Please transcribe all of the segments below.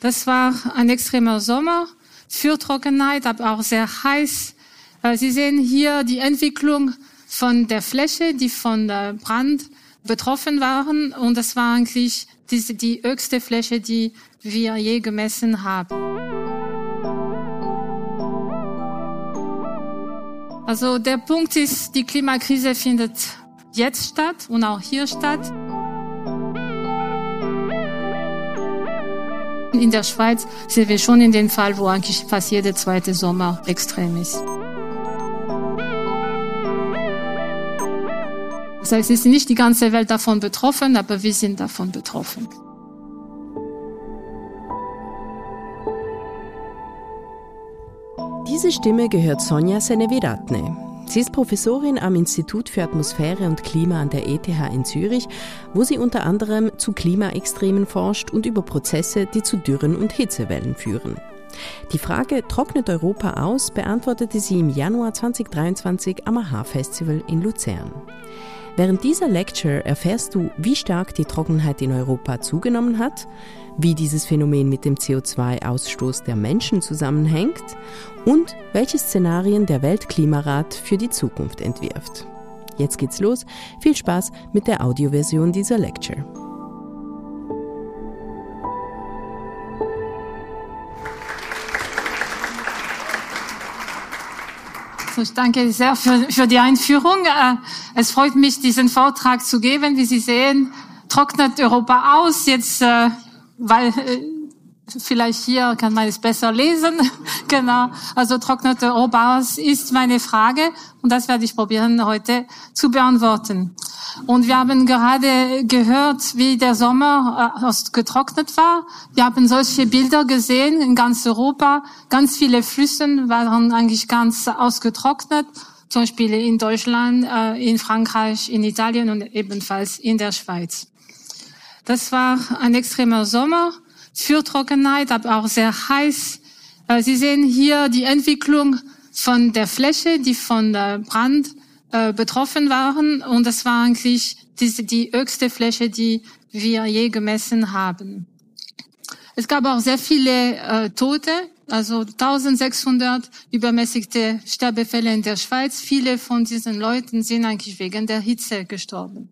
Das war ein extremer Sommer für Trockenheit, aber auch sehr heiß. Äh, Sie sehen hier die Entwicklung von der Fläche, die von der Brand betroffen waren. Und das war eigentlich die, die höchste Fläche, die wir je gemessen haben. Also der Punkt ist, die Klimakrise findet jetzt statt und auch hier statt. In der Schweiz sind wir schon in dem Fall, wo eigentlich fast jeder zweite Sommer extrem ist. Das heißt, es ist nicht die ganze Welt davon betroffen, aber wir sind davon betroffen. Diese Stimme gehört Sonja Seneviratne. Sie ist Professorin am Institut für Atmosphäre und Klima an der ETH in Zürich, wo sie unter anderem zu Klimaextremen forscht und über Prozesse, die zu Dürren und Hitzewellen führen. Die Frage, trocknet Europa aus, beantwortete sie im Januar 2023 am AHA-Festival in Luzern. Während dieser Lecture erfährst du, wie stark die Trockenheit in Europa zugenommen hat, wie dieses Phänomen mit dem CO2-Ausstoß der Menschen zusammenhängt und welche Szenarien der Weltklimarat für die Zukunft entwirft. Jetzt geht's los. Viel Spaß mit der Audioversion dieser Lecture. Ich danke sehr für, für die Einführung. Äh, es freut mich, diesen Vortrag zu geben. Wie Sie sehen, trocknet Europa aus. Jetzt, äh, weil äh, vielleicht hier kann man es besser lesen. genau. Also trocknet Europa aus ist meine Frage und das werde ich probieren heute zu beantworten. Und wir haben gerade gehört, wie der Sommer äh, getrocknet war. Wir haben solche Bilder gesehen in ganz Europa. Ganz viele Flüsse waren eigentlich ganz ausgetrocknet. Zum Beispiel in Deutschland, äh, in Frankreich, in Italien und ebenfalls in der Schweiz. Das war ein extremer Sommer für Trockenheit, aber auch sehr heiß. Äh, Sie sehen hier die Entwicklung von der Fläche, die von der Brand äh, betroffen waren. Und das war eigentlich die, die höchste Fläche, die wir je gemessen haben. Es gab auch sehr viele äh, Tote, also 1600 übermäßigte Sterbefälle in der Schweiz. Viele von diesen Leuten sind eigentlich wegen der Hitze gestorben.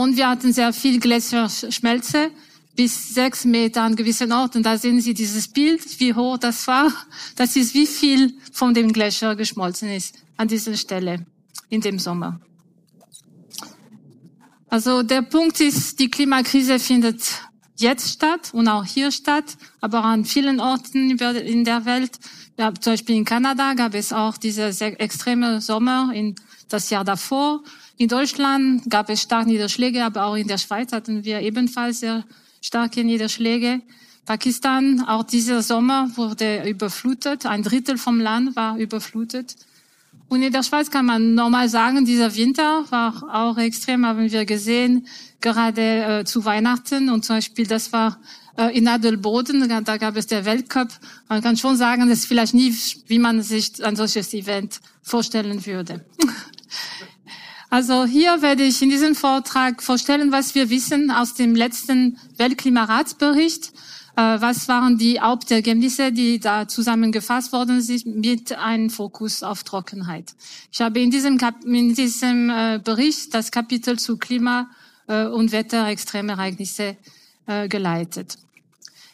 Und wir hatten sehr viel Gletscherschmelze bis sechs Meter an gewissen Orten. Da sehen Sie dieses Bild, wie hoch das war. Das ist, wie viel von dem Gletscher geschmolzen ist an dieser Stelle in dem Sommer. Also der Punkt ist, die Klimakrise findet jetzt statt und auch hier statt, aber an vielen Orten in der Welt. Ja, zum Beispiel in Kanada gab es auch diese sehr extreme Sommer in das Jahr davor. In Deutschland gab es starke Niederschläge, aber auch in der Schweiz hatten wir ebenfalls sehr starke Niederschläge. Pakistan, auch dieser Sommer wurde überflutet. Ein Drittel vom Land war überflutet. Und in der Schweiz kann man normal sagen, dieser Winter war auch extrem, haben wir gesehen, gerade äh, zu Weihnachten. Und zum Beispiel, das war äh, in Adelboden, da gab es der Weltcup. Man kann schon sagen, das ist vielleicht nie, wie man sich ein solches Event vorstellen würde. Also hier werde ich in diesem Vortrag vorstellen, was wir wissen aus dem letzten Weltklimaratsbericht. Äh, was waren die Hauptergebnisse, die da zusammengefasst worden sind mit einem Fokus auf Trockenheit? Ich habe in diesem, Kap in diesem äh, Bericht das Kapitel zu Klima äh, und Wetterextremereignisse geleitet.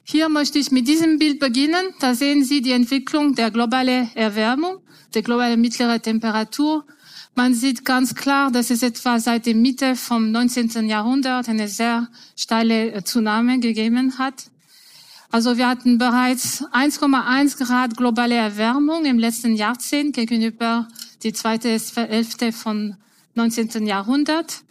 Hier möchte ich mit diesem Bild beginnen. Da sehen Sie die Entwicklung der globalen Erwärmung, der globalen mittleren Temperatur man sieht ganz klar, dass es etwa seit der Mitte vom 19. Jahrhundert eine sehr steile äh, Zunahme gegeben hat. Also wir hatten bereits 1,1 Grad globale Erwärmung im letzten Jahrzehnt gegenüber die zweite Hälfte von 19. Jahrhundert.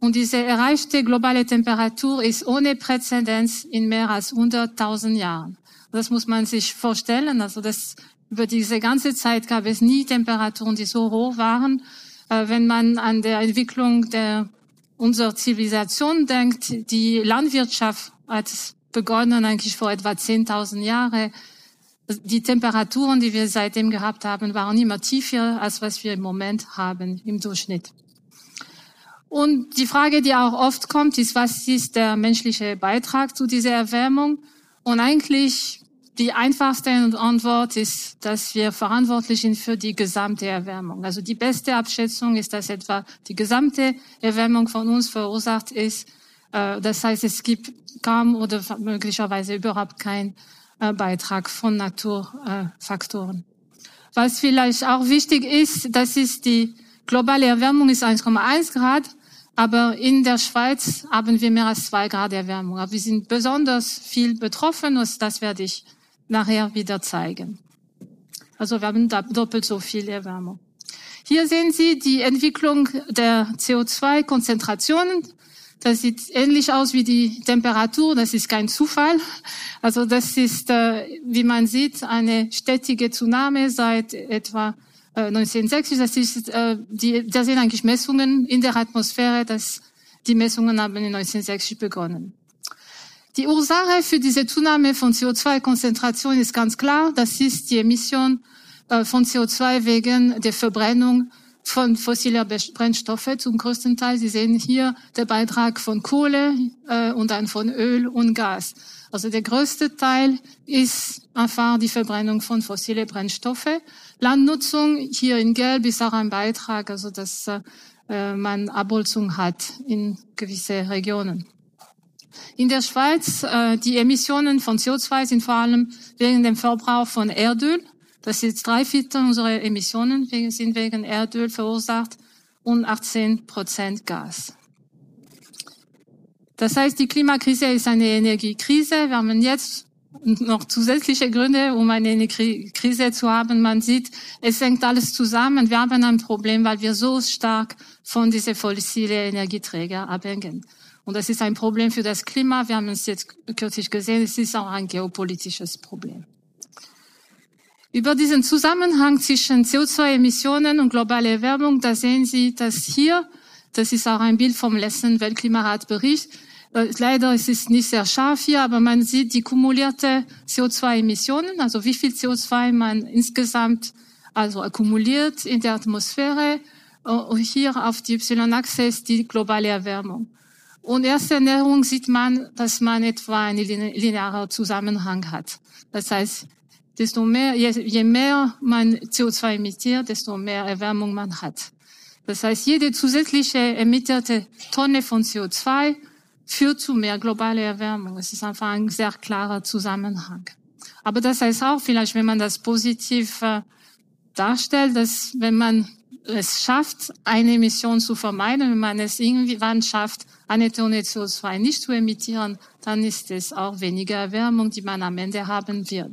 Und diese erreichte globale Temperatur ist ohne Präzedenz in mehr als 100.000 Jahren. Das muss man sich vorstellen. Also das, über diese ganze Zeit gab es nie Temperaturen, die so hoch waren äh, wenn man an der Entwicklung der unserer Zivilisation denkt, die Landwirtschaft hat begonnen eigentlich vor etwa 10.000 Jahren. Die Temperaturen, die wir seitdem gehabt haben, waren immer tiefer, als was wir im Moment haben im Durchschnitt. Und die Frage, die auch oft kommt, ist, was ist der menschliche Beitrag zu dieser Erwärmung? Und eigentlich die einfachste Antwort ist, dass wir verantwortlich sind für die gesamte Erwärmung. Also die beste Abschätzung ist, dass etwa die gesamte Erwärmung von uns verursacht ist. Äh, das heißt, es gibt kaum oder möglicherweise überhaupt keinen äh, Beitrag von Naturfaktoren. Was vielleicht auch wichtig ist, das ist die globale Erwärmung ist 1,1 Grad, aber in der Schweiz haben wir mehr als zwei Grad Erwärmung. Aber wir sind besonders viel betroffen und das werde ich nachher wieder zeigen. Also wir haben doppelt so viel Erwärmung. Hier sehen Sie die Entwicklung der CO2-Konzentrationen. Das sieht ähnlich aus wie die Temperatur. Das ist kein Zufall. Also das ist, äh, wie man sieht, eine stetige Zunahme seit etwa 1960. Äh, das ist, äh, die, da sind eigentlich Messungen in der Atmosphäre. Das, die Messungen haben in 1960 begonnen. Die Ursache für diese Zunahme von CO2-Konzentration ist ganz klar. Das ist die Emission äh, von CO2 wegen der Verbrennung von fossiler Brennstoffe zum größten Teil. Sie sehen hier den Beitrag von Kohle äh, und dann von Öl und Gas. Also der größte Teil ist einfach die Verbrennung von fossilen Brennstoffe. Landnutzung hier in Gelb ist auch ein Beitrag, also dass äh, man Abholzung hat in gewisse Regionen. In der Schweiz, äh, die Emissionen von CO2 sind vor allem wegen dem Verbrauch von Erdöl. Das ist drei Viertel unserer Emissionen sind wegen Erdöl verursacht und 18 Prozent Gas. Das heißt, die Klimakrise ist eine Energiekrise. Wir haben jetzt noch zusätzliche Gründe, um eine Energiekrise zu haben. Man sieht, es hängt alles zusammen. Wir haben ein Problem, weil wir so stark von diesen fossilen Energieträgern abhängen. Und das ist ein Problem für das Klima. Wir haben es jetzt kürzlich gesehen. Es ist auch ein geopolitisches Problem. Über diesen Zusammenhang zwischen CO2-Emissionen und globale Erwärmung, da sehen Sie dass hier, das ist auch ein Bild vom letzten Weltklimaratbericht, äh, Leider ist es nicht sehr scharf hier, aber man sieht die kumulierte CO2-Emissionen, also wie viel CO2 man insgesamt also akkumuliert in der Atmosphäre. Und hier auf die Y-Achse ist die globale Erwärmung. Und erste Ernährung sieht man, dass man etwa einen linearen Zusammenhang hat. Das heißt, desto mehr, je, je mehr man CO2 emittiert, desto mehr Erwärmung man hat. Das heißt, jede zusätzliche emittierte Tonne von CO2 führt zu mehr globale Erwärmung. Es ist einfach ein sehr klarer Zusammenhang. Aber das heißt auch vielleicht, wenn man das positiv äh, darstellt, dass wenn man es schafft, eine Emission zu vermeiden, wenn man es irgendwann schafft, eine Tonne CO2 nicht zu emittieren, dann ist es auch weniger Erwärmung, die man am Ende haben wird.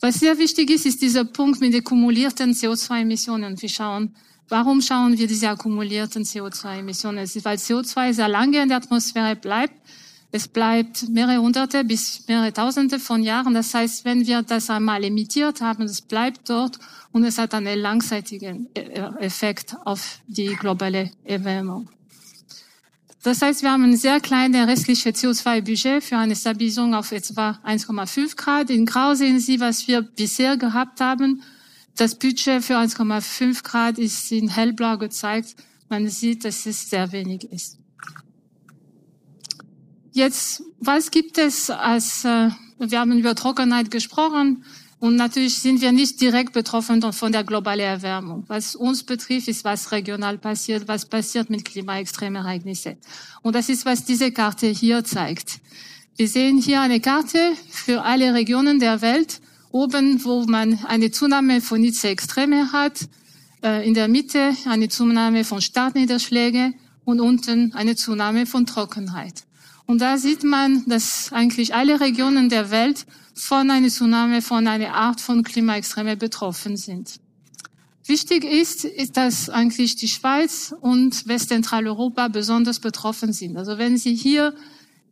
Was sehr wichtig ist, ist dieser Punkt mit den kumulierten CO2-Emissionen. Wir schauen, warum schauen wir diese akkumulierten CO2-Emissionen? Es ist, weil CO2 sehr lange in der Atmosphäre bleibt. Es bleibt mehrere hunderte bis mehrere tausende von Jahren. Das heißt, wenn wir das einmal emittiert haben, es bleibt dort und es hat einen langzeitigen äh, Effekt auf die globale Erwärmung. Das heißt, wir haben ein sehr kleines restliches CO2-Budget für eine Stabilisierung auf etwa 1,5 Grad. In Grau sehen Sie, was wir bisher gehabt haben. Das Budget für 1,5 Grad ist in hellblau gezeigt. Man sieht, dass es sehr wenig ist. Jetzt, was gibt es als, äh, wir haben über Trockenheit gesprochen. Und natürlich sind wir nicht direkt betroffen von der globalen Erwärmung. Was uns betrifft, ist, was regional passiert, was passiert mit Klimaextremereignissen. Und das ist, was diese Karte hier zeigt. Wir sehen hier eine Karte für alle Regionen der Welt. Oben, wo man eine Zunahme von Hitzeextreme hat, äh, in der Mitte eine Zunahme von Startniederschlägen und unten eine Zunahme von Trockenheit. Und da sieht man, dass eigentlich alle Regionen der Welt von einer Tsunami, von einer Art von Klimaextreme betroffen sind. Wichtig ist, ist, dass eigentlich die Schweiz und Westzentraleuropa besonders betroffen sind. Also wenn Sie hier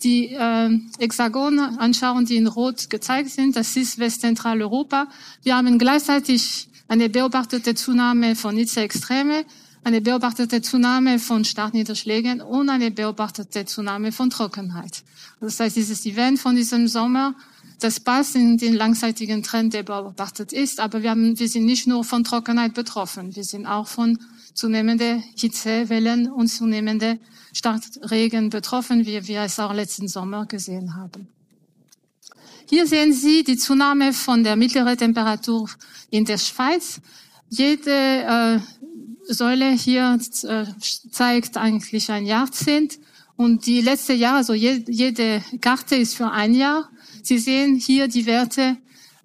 die äh, Hexagone anschauen, die in Rot gezeigt sind, das ist Westzentraleuropa. Wir haben gleichzeitig eine beobachtete Zunahme von Hitzeextreme, eine beobachtete Zunahme von Starkniederschlägen und eine beobachtete Zunahme von Trockenheit. Das heißt, dieses Event von diesem Sommer das passt in den langzeitigen Trend, der beobachtet ist. Aber wir, haben, wir sind nicht nur von Trockenheit betroffen. Wir sind auch von zunehmenden Hitzewellen und zunehmenden Starkregen betroffen, wie wir es auch letzten Sommer gesehen haben. Hier sehen Sie die Zunahme von der mittleren Temperatur in der Schweiz. Jede äh, Säule hier äh, zeigt eigentlich ein Jahrzehnt und die letzte Jahr, also je, jede Karte ist für ein Jahr. Sie sehen hier die Werte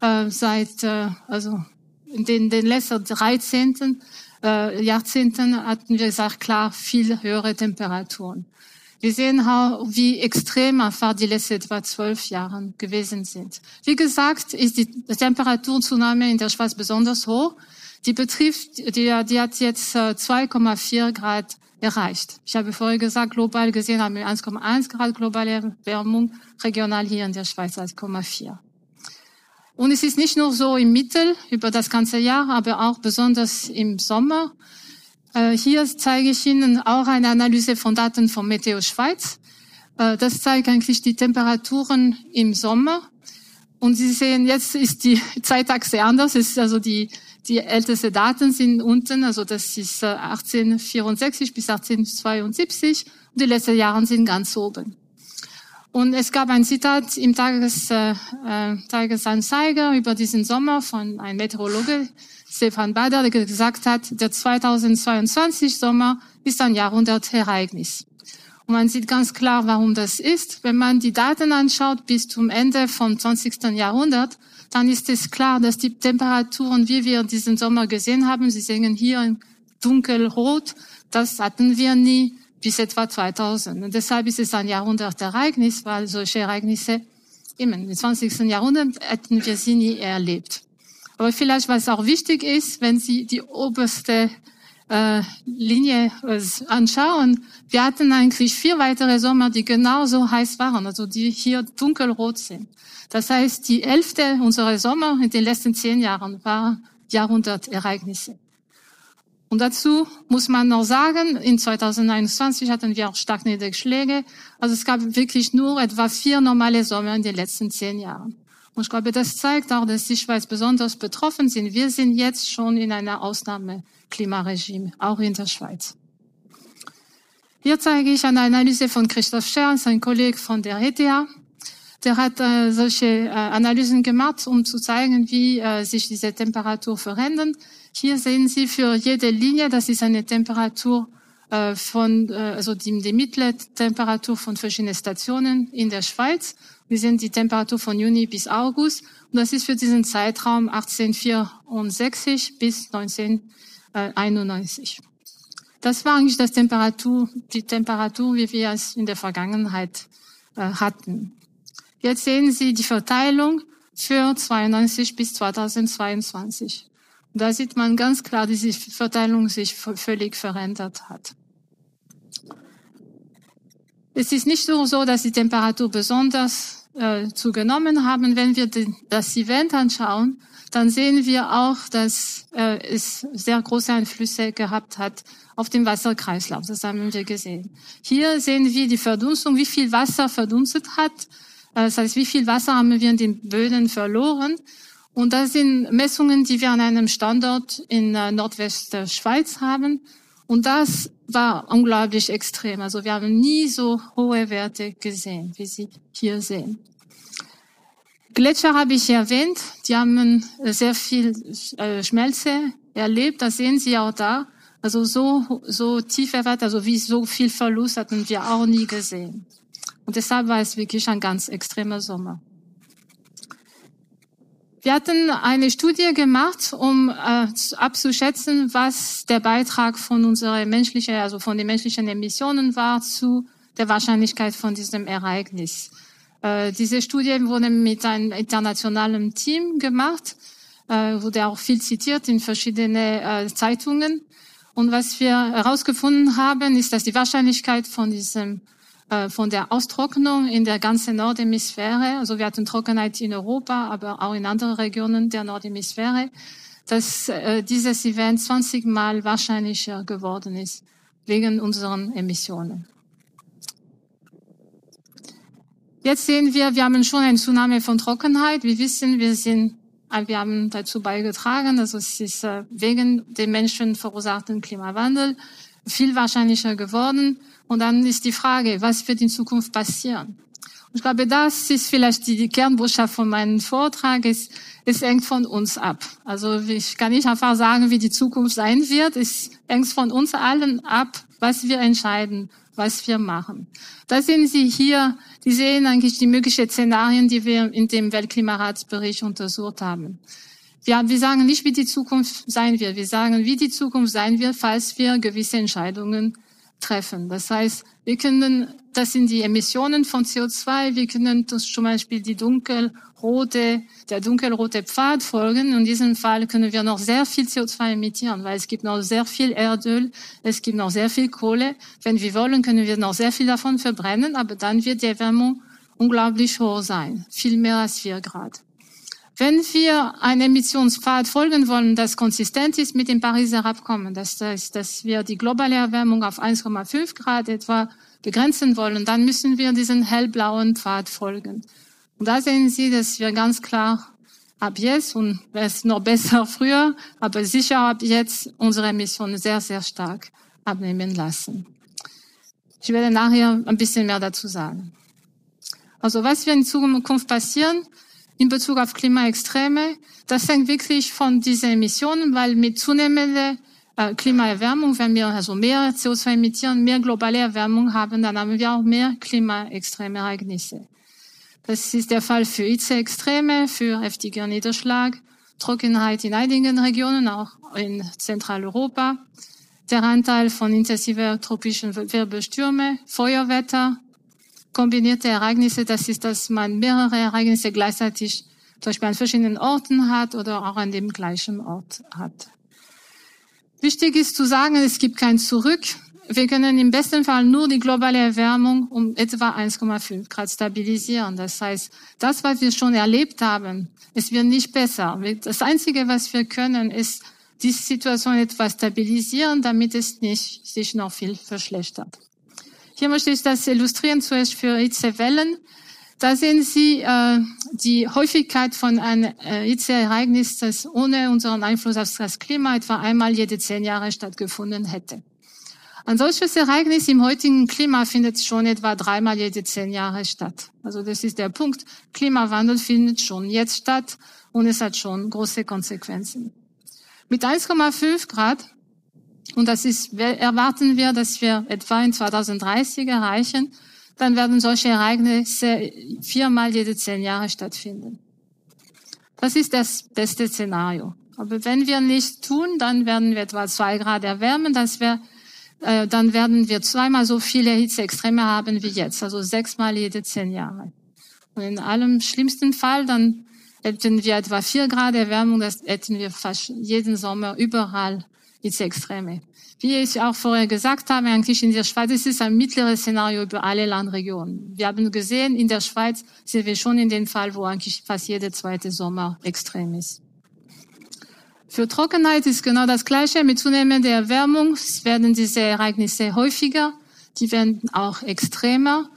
äh, seit, äh, also in den, den letzten 13. Äh, Jahrzehnten hatten wir sehr klar viel höhere Temperaturen. Wir sehen auch, wie extrem einfach die letzten etwa zwölf Jahre gewesen sind. Wie gesagt, ist die Temperaturzunahme in der Schweiz besonders hoch. Die betrifft, die, die hat jetzt 2,4 äh, Grad erreicht. Ich habe vorher gesagt, global gesehen haben wir 1,1 Grad globale Erwärmung, regional hier in der Schweiz 1,4. Und es ist nicht nur so im Mittel über das ganze Jahr, aber auch besonders im Sommer. Äh, hier zeige ich Ihnen auch eine Analyse von Daten von Meteo Schweiz. Äh, das zeigt eigentlich die Temperaturen im Sommer. Und Sie sehen, jetzt ist die Zeitachse anders. Es ist also die die älteste Daten sind unten, also das ist 1864 äh, bis 1872 und die letzten Jahre sind ganz oben. Und es gab ein Zitat im Tages, äh, äh, Tagesanzeiger über diesen Sommer von einem Meteorologe, Stefan Bader, der gesagt hat, der 2022 Sommer ist ein Jahrhundertereignis. Und man sieht ganz klar, warum das ist. Wenn man die Daten anschaut bis zum Ende vom 20. Jahrhundert, dann ist es klar, dass die Temperaturen, wie wir diesen Sommer gesehen haben, Sie sehen hier in dunkelrot, das hatten wir nie bis etwa 2000. Und deshalb ist es ein Jahrhundertereignis, weil solche Ereignisse im 20. Jahrhundert hätten wir sie nie erlebt. Aber vielleicht, was auch wichtig ist, wenn Sie die oberste äh, Linie äh, anschauen, wir hatten eigentlich vier weitere Sommer, die genauso heiß waren, also die hier dunkelrot sind. Das heißt, die Hälfte unserer Sommer in den letzten zehn Jahren waren Jahrhundertereignisse. Und dazu muss man noch sagen, in 2021 hatten wir auch starke Niederschläge. Also es gab wirklich nur etwa vier normale Sommer in den letzten zehn Jahren. Und ich glaube, das zeigt auch, dass die Schweiz besonders betroffen sind. Wir sind jetzt schon in einer Ausnahmeklimaregime, auch in der Schweiz. Hier zeige ich eine Analyse von Christoph Scherns, ein Kollege von der ETH. Der hat äh, solche äh, Analysen gemacht, um zu zeigen, wie äh, sich diese Temperatur verändert. Hier sehen Sie für jede Linie, das ist eine Temperatur äh, von, äh, also die, die mittlere Temperatur von verschiedenen Stationen in der Schweiz. Wir sehen die Temperatur von Juni bis August und das ist für diesen Zeitraum 1864 bis 1991. Das war eigentlich das Temperatur, die Temperatur, wie wir es in der Vergangenheit äh, hatten. Jetzt sehen Sie die Verteilung für 92 bis 2022. Und da sieht man ganz klar, dass die Verteilung sich völlig verändert hat. Es ist nicht nur so, dass die Temperatur besonders äh, zugenommen haben. Wenn wir den, das Event anschauen, dann sehen wir auch, dass äh, es sehr große Einflüsse gehabt hat auf den Wasserkreislauf. Das haben wir gesehen. Hier sehen wir die Verdunstung, wie viel Wasser verdunstet hat äh, das heißt, wie viel Wasser haben wir in den Böden verloren? Und das sind Messungen, die wir an einem Standort in äh, Nordwest der Schweiz haben. Und das war unglaublich extrem. Also wir haben nie so hohe Werte gesehen, wie Sie hier sehen. Gletscher habe ich erwähnt. Die haben äh, sehr viel Schmelze erlebt. Das sehen Sie auch da. Also so, so tiefe Werte, also wie so viel Verlust hatten wir auch nie gesehen. Und deshalb war es wirklich ein ganz extremer Sommer. Wir hatten eine Studie gemacht, um äh, abzuschätzen, was der Beitrag von unserer menschlichen, also von den menschlichen Emissionen war zu der Wahrscheinlichkeit von diesem Ereignis. Äh, diese Studie wurde mit einem internationalen Team gemacht, äh, wurde auch viel zitiert in verschiedene äh, Zeitungen. Und was wir herausgefunden haben, ist, dass die Wahrscheinlichkeit von diesem äh, von der Austrocknung in der ganzen Nordhemisphäre, also wir hatten Trockenheit in Europa, aber auch in anderen Regionen der Nordhemisphäre, dass äh, dieses Event 20 Mal wahrscheinlicher geworden ist wegen unseren Emissionen. Jetzt sehen wir, wir haben schon eine Zunahme von Trockenheit. Wir wissen, wir sind, äh, wir haben dazu beigetragen, also es ist wegen dem Menschen verursachten Klimawandel viel wahrscheinlicher geworden. Und dann ist die Frage, was wird in Zukunft passieren? Ich glaube, das ist vielleicht die, Kernbotschaft von meinem Vortrag. Es, es hängt von uns ab. Also ich kann nicht einfach sagen, wie die Zukunft sein wird. Es hängt von uns allen ab, was wir entscheiden, was wir machen. Da sehen Sie hier, die sehen eigentlich die möglichen Szenarien, die wir in dem Weltklimaratsbericht untersucht haben. Wir, wir sagen nicht, wie die Zukunft sein wird. Wir sagen, wie die Zukunft sein wird, falls wir gewisse Entscheidungen treffen. Das heißt, wir können, das sind die Emissionen von CO2, wir können zum Beispiel die dunkelrote, der dunkelrote Pfad folgen. In diesem Fall können wir noch sehr viel CO2 emittieren, weil es gibt noch sehr viel Erdöl, es gibt noch sehr viel Kohle. Wenn wir wollen, können wir noch sehr viel davon verbrennen, aber dann wird die Erwärmung unglaublich hoch sein. Viel mehr als vier Grad. Wenn wir einem Emissionspfad folgen wollen, das konsistent ist mit dem Pariser Abkommen, das heißt, dass wir die globale Erwärmung auf 1,5 Grad etwa begrenzen wollen, dann müssen wir diesen hellblauen Pfad folgen. Und da sehen Sie, dass wir ganz klar ab jetzt und es noch besser früher, aber sicher ab jetzt unsere Emissionen sehr, sehr stark abnehmen lassen. Ich werde nachher ein bisschen mehr dazu sagen. Also was wird in Zukunft passieren? In Bezug auf Klimaextreme. Das hängt wirklich von diesen Emissionen, weil mit zunehmender äh, Klimaerwärmung, wenn wir also mehr CO2 emittieren, mehr globale Erwärmung haben, dann haben wir auch mehr klimaextreme Ereignisse. Das ist der Fall für Hitzeextreme, für heftiger Niederschlag, Trockenheit in einigen Regionen, auch in Zentraleuropa, der Anteil von intensiver tropischen Wirbelstürme, Feuerwetter, kombinierte Ereignisse, das ist, dass man mehrere Ereignisse gleichzeitig zum Beispiel an verschiedenen Orten hat oder auch an dem gleichen Ort hat. Wichtig ist zu sagen, es gibt kein Zurück. Wir können im besten Fall nur die globale Erwärmung um etwa 1,5 Grad stabilisieren. Das heißt, das, was wir schon erlebt haben, es wird nicht besser. Das Einzige, was wir können, ist, diese Situation etwas stabilisieren, damit es nicht sich noch viel verschlechtert. Hier möchte ich das illustrieren zuerst für Hitzewellen. Da sehen Sie äh, die Häufigkeit von einem äh, Hitzeereignis, das ohne unseren Einfluss auf das Klima etwa einmal jede zehn Jahre stattgefunden hätte. Ein solches Ereignis im heutigen Klima findet schon etwa dreimal jede zehn Jahre statt. Also das ist der Punkt. Klimawandel findet schon jetzt statt und es hat schon große Konsequenzen. Mit 1,5 Grad und das ist, erwarten wir, dass wir etwa in 2030 erreichen, dann werden solche Ereignisse viermal jede zehn Jahre stattfinden. Das ist das beste Szenario. Aber wenn wir nichts tun, dann werden wir etwa zwei Grad erwärmen, dass wir, äh, dann werden wir zweimal so viele Hitzeextreme haben wie jetzt, also sechsmal jede zehn Jahre. Und in allem schlimmsten Fall, dann hätten wir etwa vier Grad Erwärmung, das hätten wir fast jeden Sommer überall Hitzeextreme. Wie ich auch vorher gesagt habe, eigentlich in der Schweiz ist es ein mittleres Szenario über alle Landregionen. Wir haben gesehen, in der Schweiz sind wir schon in dem Fall, wo eigentlich fast jeder zweite Sommer extrem ist. Für Trockenheit ist genau das Gleiche. Mit zunehmender Erwärmung werden diese Ereignisse häufiger, die werden auch extremer.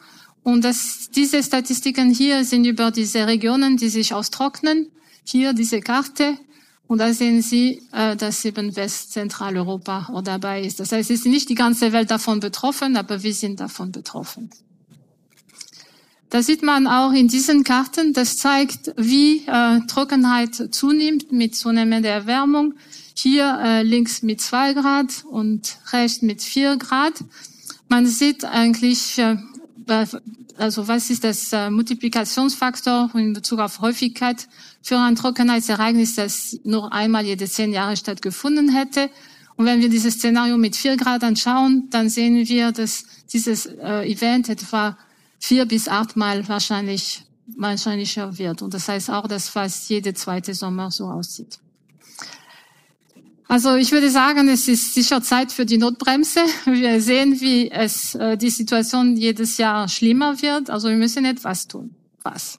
Und das, diese Statistiken hier sind über diese Regionen, die sich austrocknen. Hier diese Karte. Und da sehen Sie, äh, dass eben Westzentraleuropa dabei ist. Das heißt, es ist nicht die ganze Welt davon betroffen, aber wir sind davon betroffen. Da sieht man auch in diesen Karten, das zeigt, wie äh, Trockenheit zunimmt mit zunehmender Erwärmung. Hier äh, links mit zwei Grad und rechts mit vier Grad. Man sieht eigentlich, also was ist das äh, Multiplikationsfaktor in Bezug auf Häufigkeit für ein Trockenheitsereignis, das nur einmal jede zehn Jahre stattgefunden hätte. Und wenn wir dieses Szenario mit vier Grad anschauen, dann sehen wir, dass dieses äh, Event etwa vier bis achtmal wahrscheinlich wahrscheinlicher wird. Und das heißt auch, dass fast jede zweite Sommer so aussieht. Also ich würde sagen, es ist sicher Zeit für die Notbremse. Wir sehen, wie es äh, die Situation jedes Jahr schlimmer wird. Also wir müssen etwas tun. Was?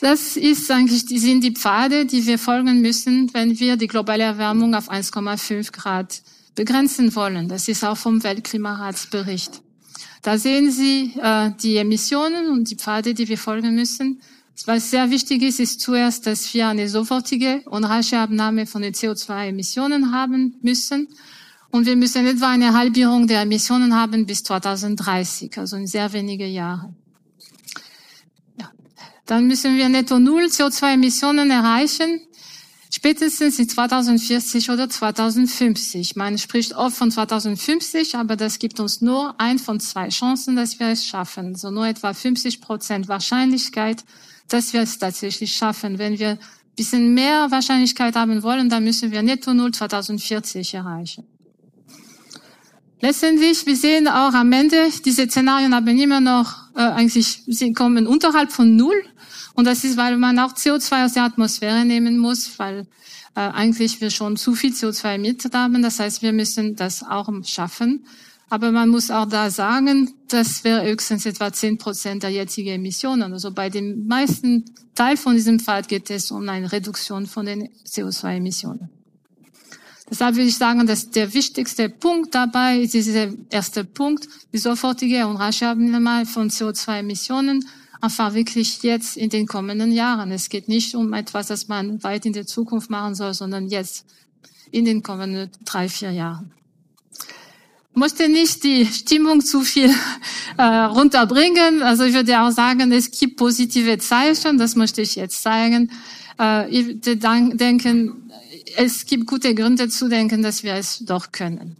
Das ist eigentlich, die sind die Pfade, die wir folgen müssen, wenn wir die globale Erwärmung auf 1,5 Grad begrenzen wollen. Das ist auch vom Weltklimaratsbericht. Da sehen Sie äh, die Emissionen und die Pfade, die wir folgen müssen. Was sehr wichtig ist, ist zuerst, dass wir eine sofortige und rasche Abnahme von den CO2-Emissionen haben müssen. Und wir müssen etwa eine Halbierung der Emissionen haben bis 2030, also in sehr wenige Jahre. dann müssen wir netto null CO2-Emissionen erreichen, spätestens in 2040 oder 2050. Man spricht oft von 2050, aber das gibt uns nur ein von zwei Chancen, dass wir es schaffen. So nur etwa 50 Prozent Wahrscheinlichkeit, dass wir es tatsächlich schaffen. Wenn wir ein bisschen mehr Wahrscheinlichkeit haben wollen, dann müssen wir netto null 2040 erreichen. Letztendlich, wir sehen auch am Ende, diese Szenarien haben immer noch, äh, eigentlich, sie kommen unterhalb von Null. Und das ist, weil man auch CO2 aus der Atmosphäre nehmen muss, weil äh, eigentlich wir schon zu viel CO2 emittet haben. Das heißt, wir müssen das auch schaffen. Aber man muss auch da sagen, das wäre höchstens etwa 10 Prozent der jetzigen Emissionen. Also bei dem meisten Teil von diesem Fall geht es um eine Reduktion von den CO2-Emissionen. Deshalb würde ich sagen, dass der wichtigste Punkt dabei ist dieser erste Punkt, die sofortige und rasche Abnahme von CO2-Emissionen, einfach wirklich jetzt in den kommenden Jahren. Es geht nicht um etwas, das man weit in der Zukunft machen soll, sondern jetzt in den kommenden drei, vier Jahren. Möchte nicht die Stimmung zu viel äh, runterbringen. Also ich würde auch sagen, es gibt positive Zeichen, das möchte ich jetzt zeigen. Äh, ich denken, es gibt gute Gründe zu denken, dass wir es doch können.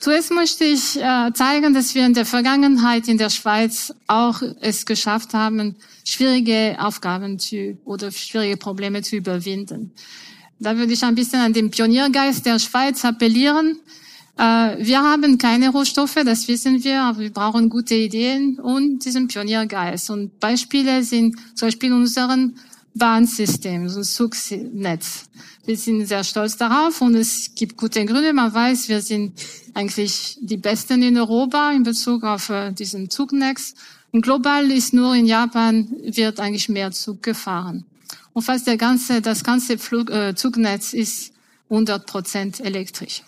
Zuerst möchte ich äh, zeigen, dass wir in der Vergangenheit in der Schweiz auch es geschafft haben, schwierige Aufgaben zu, oder schwierige Probleme zu überwinden. Da würde ich ein bisschen an den Pioniergeist der Schweiz appellieren. Äh, wir haben keine Rohstoffe, das wissen wir, aber wir brauchen gute Ideen und diesen Pioniergeist. Und Beispiele sind zum Beispiel unseren Bahnsystem, ein Zugnetz. Wir sind sehr stolz darauf und es gibt gute Gründe. Man weiß, wir sind eigentlich die Besten in Europa in Bezug auf äh, diesen Zugnetz. Und global ist nur in Japan wird eigentlich mehr Zug gefahren. Und fast der ganze, das ganze Flug, äh, Zugnetz ist 100 Prozent elektrisch.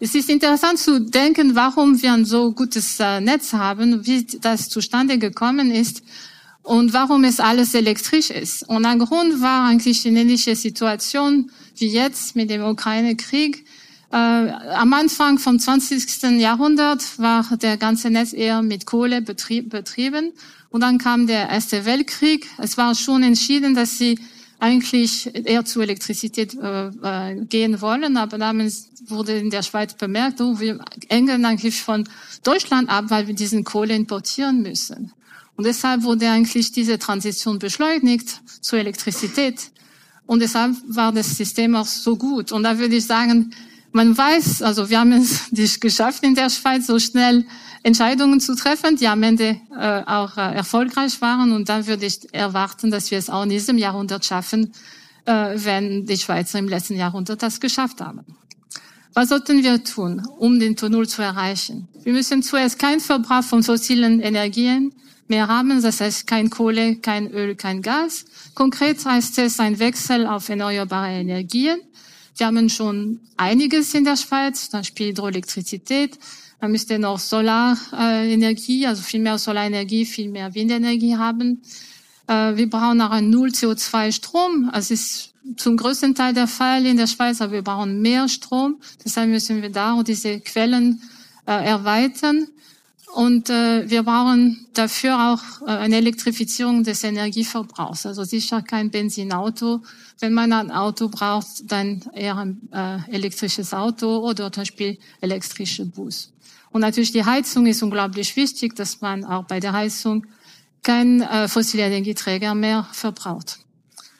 Es ist interessant zu denken, warum wir ein so gutes äh, Netz haben, wie das zustande gekommen ist und warum es alles elektrisch ist. Und ein Grund war eigentlich eine ähnliche Situation wie jetzt mit dem Ukraine-Krieg. Äh, am Anfang vom 20. Jahrhundert war der ganze Netz eher mit Kohle betrieb, betrieben. Und dann kam der Erste Weltkrieg. Es war schon entschieden, dass sie eigentlich eher zu Elektrizität äh, äh, gehen wollen. Aber damals wurde in der Schweiz bemerkt, oh, wir hängen eigentlich von Deutschland ab, weil wir diesen Kohle importieren müssen. Und deshalb wurde eigentlich diese Transition beschleunigt zur Elektrizität. Und deshalb war das System auch so gut. Und da würde ich sagen, man weiß, also wir haben es nicht geschafft in der Schweiz, so schnell Entscheidungen zu treffen, die am Ende äh, auch äh, erfolgreich waren. Und dann würde ich erwarten, dass wir es auch in diesem Jahrhundert schaffen, äh, wenn die Schweizer im letzten Jahrhundert das geschafft haben. Was sollten wir tun, um den Tunnel zu erreichen? Wir müssen zuerst keinen Verbrauch von fossilen Energien mehr haben. Das heißt kein Kohle, kein Öl, kein Gas. Konkret heißt es ein Wechsel auf erneuerbare Energien. Wir haben schon einiges in der Schweiz, zum Beispiel Hydroelektrizität. Man müsste noch Solarenergie, also viel mehr Solarenergie, viel mehr Windenergie haben. Äh, wir brauchen auch einen Null CO2-Strom. Das ist zum größten Teil der Fall in der Schweiz, aber wir brauchen mehr Strom. Deshalb müssen wir da auch diese Quellen äh, erweitern. Und äh, wir brauchen dafür auch äh, eine Elektrifizierung des Energieverbrauchs. Also sicher kein Benzinauto. Wenn man ein Auto braucht, dann eher ein äh, elektrisches Auto oder zum Beispiel elektrische Bus. Und natürlich die Heizung ist unglaublich wichtig, dass man auch bei der Heizung kein äh, fossile Energieträger mehr verbraucht.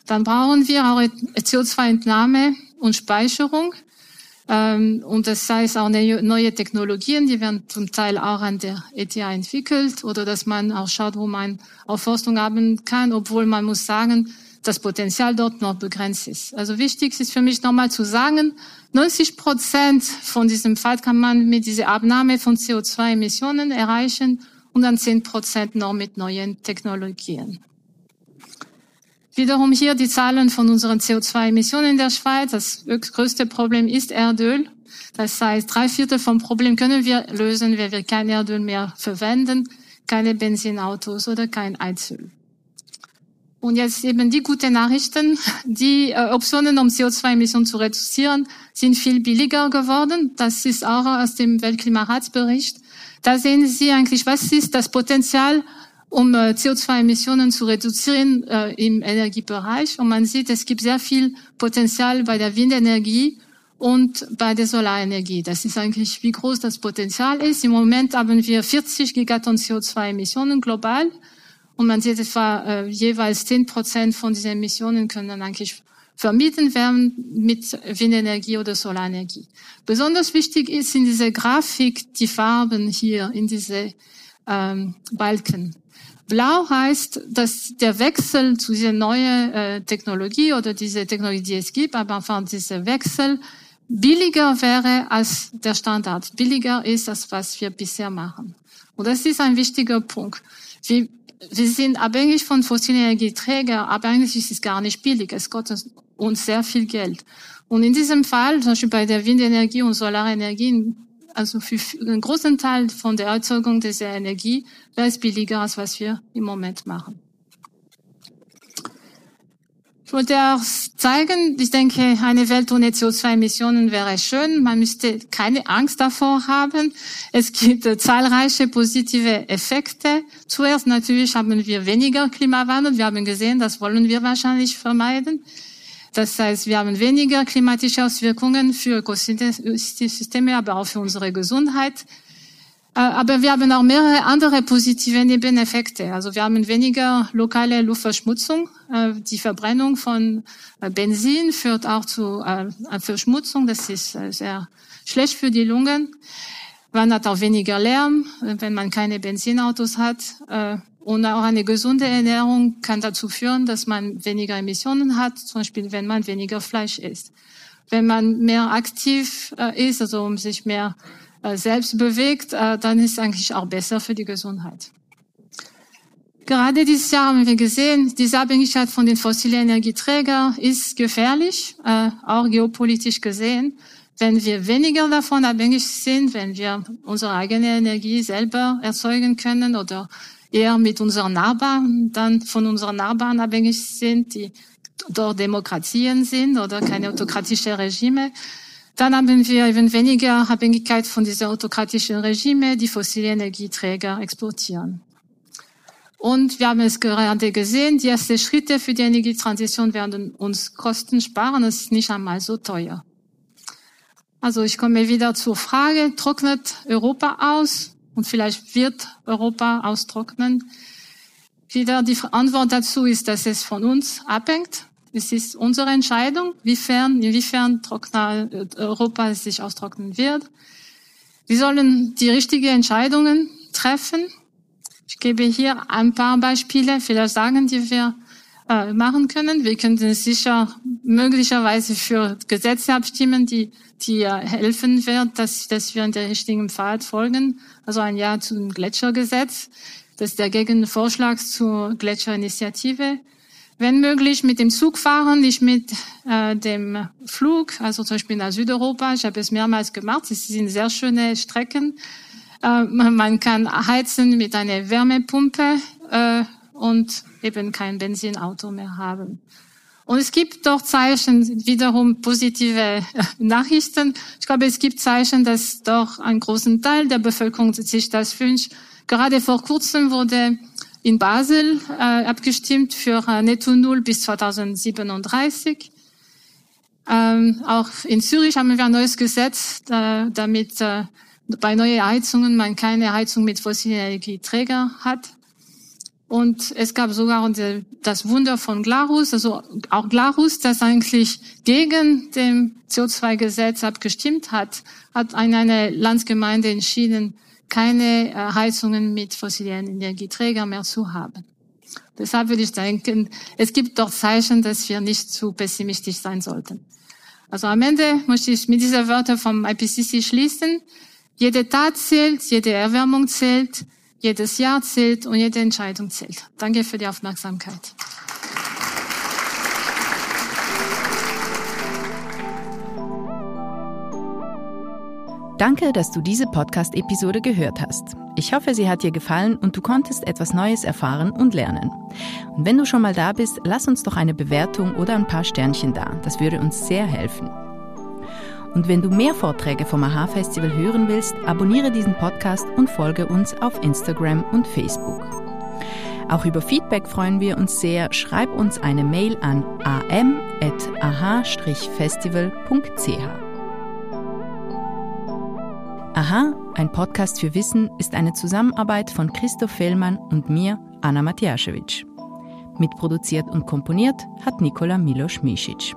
Dann brauchen wir auch CO2-Entnahme und Speicherung. Ähm, und das heißt auch neue Technologien, die werden zum Teil auch an der ETH entwickelt oder dass man auch schaut, wo man Aufforstung haben kann, obwohl man muss sagen, das Potenzial dort noch begrenzt ist. Also wichtig ist für mich nochmal zu sagen, 90 Prozent von diesem Fall kann man mit dieser Abnahme von CO2-Emissionen erreichen und dann 10 Prozent noch mit neuen Technologien. Wiederum hier die Zahlen von unseren CO2-Emissionen in der Schweiz. Das größte Problem ist Erdöl. Das heißt, drei Viertel vom Problem können wir lösen, wenn wir kein Erdöl mehr verwenden, keine Benzinautos oder kein Heizöl. Und jetzt eben die guten Nachrichten. Die äh, Optionen, um CO2-Emissionen zu reduzieren, sind viel billiger geworden. Das ist auch aus dem Weltklimaratsbericht. Da sehen Sie eigentlich, was ist das Potenzial, um äh, CO2-Emissionen zu reduzieren äh, im Energiebereich. Und man sieht, es gibt sehr viel Potenzial bei der Windenergie und bei der Solarenergie. Das ist eigentlich, wie groß das Potenzial ist. Im Moment haben wir 40 Gigatonnen CO2-Emissionen global. Und man sieht etwa äh, jeweils 10 Prozent von diesen Emissionen können eigentlich vermieden werden mit Windenergie oder Solarenergie. Besonders wichtig ist in dieser Grafik die Farben hier in diese ähm, Balken. Blau heißt, dass der Wechsel zu dieser neuen äh, Technologie oder diese Technologie, die es gibt, aber einfach dieser Wechsel billiger wäre als der Standard. Billiger ist das, was wir bisher machen. Und das ist ein wichtiger Punkt. Wir, wir sind abhängig von fossilen Energieträgern, aber eigentlich ist es gar nicht billig. Es kostet uns sehr viel Geld. Und in diesem Fall, zum Beispiel bei der Windenergie und Solarenergie, also für einen großen Teil von der Erzeugung dieser Energie, wäre es billiger, als was wir im Moment machen. Ich wollte auch zeigen, ich denke, eine Welt ohne CO2-Emissionen wäre schön. Man müsste keine Angst davor haben. Es gibt zahlreiche positive Effekte. Zuerst natürlich haben wir weniger Klimawandel. Wir haben gesehen, das wollen wir wahrscheinlich vermeiden. Das heißt, wir haben weniger klimatische Auswirkungen für Ökosysteme, aber auch für unsere Gesundheit. Äh, aber wir haben auch mehrere andere positive Nebeneffekte. Also wir haben weniger lokale Luftverschmutzung. Äh, die Verbrennung von äh, Benzin führt auch zu Verschmutzung. Das ist sehr schlecht für die Lungen. Man hat auch weniger Lärm, wenn man keine Benzinautos hat. Und auch eine gesunde Ernährung kann dazu führen, dass man weniger Emissionen hat, zum Beispiel wenn man weniger Fleisch isst. Wenn man mehr aktiv ist, also um sich mehr äh, selbst bewegt, äh, dann ist es eigentlich auch besser für die Gesundheit. Gerade dieses Jahr haben wir gesehen, diese Abhängigkeit von den fossilen Energieträgern ist gefährlich, äh, auch geopolitisch gesehen. Wenn wir weniger davon abhängig sind, wenn wir unsere eigene Energie selber erzeugen können oder eher mit unseren Nachbarn, dann von unseren Nachbarn abhängig sind, die dort Demokratien sind oder keine autokratische Regime, dann haben wir eben weniger Abhängigkeit von dieser autokratischen Regime, die fossile Energieträger exportieren. Und wir haben es gerade gesehen, die ersten Schritte für die Energietransition werden uns Kosten sparen. Es ist nicht einmal so teuer. Also ich komme wieder zur Frage, trocknet Europa aus? Und vielleicht wird Europa austrocknen. Wieder die Antwort dazu ist, dass es von uns abhängt. Es ist unsere Entscheidung, wiefern, inwiefern Trockner, äh, Europa sich austrocknen wird. Wir sollen die richtigen Entscheidungen treffen. Ich gebe hier ein paar Beispiele, vielleicht sagen, die wir äh, machen können. Wir können sicher möglicherweise für Gesetze abstimmen, die, die äh, helfen wird, dass, dass wir in der richtigen Pfad folgen. Also ein Ja zum Gletschergesetz. Das ist der Gegenvorschlag zur Gletscherinitiative. Wenn möglich mit dem Zug fahren, nicht mit äh, dem Flug, also zum Beispiel nach Südeuropa. Ich habe es mehrmals gemacht. Es sind sehr schöne Strecken. Äh, man kann heizen mit einer Wärmepumpe äh, und eben kein Benzinauto mehr haben. Und es gibt doch Zeichen, wiederum positive Nachrichten. Ich glaube, es gibt Zeichen, dass doch ein großen Teil der Bevölkerung sich das wünscht. Gerade vor kurzem wurde in Basel äh, abgestimmt für äh, Netto Null bis 2037. Ähm, auch in Zürich haben wir ein neues Gesetz, äh, damit äh, bei neuen Heizungen man keine Heizung mit fossilen Energieträger hat. Und es gab sogar das Wunder von Glarus, also auch Glarus, das eigentlich gegen dem CO2-Gesetz abgestimmt hat, hat eine Landsgemeinde entschieden, keine äh, Heizungen mit fossilen Energieträgern mehr zu haben. Deshalb würde ich denken, es gibt doch Zeichen, dass wir nicht zu pessimistisch sein sollten. Also am Ende möchte ich mit dieser Wörter vom IPCC schließen. Jede Tat zählt, jede Erwärmung zählt, jedes Jahr zählt und jede Entscheidung zählt. Danke für die Aufmerksamkeit. Danke, dass du diese Podcast-Episode gehört hast. Ich hoffe, sie hat dir gefallen und du konntest etwas Neues erfahren und lernen. Und wenn du schon mal da bist, lass uns doch eine Bewertung oder ein paar Sternchen da. Das würde uns sehr helfen. Und wenn du mehr Vorträge vom AHA-Festival hören willst, abonniere diesen Podcast und folge uns auf Instagram und Facebook. Auch über Feedback freuen wir uns sehr. Schreib uns eine Mail an am.aha-festival.ch. Aha, ein Podcast für Wissen ist eine Zusammenarbeit von Christoph Fellmann und mir, Anna Matjaschewitsch. Mitproduziert und komponiert hat Nikola Milos Misic.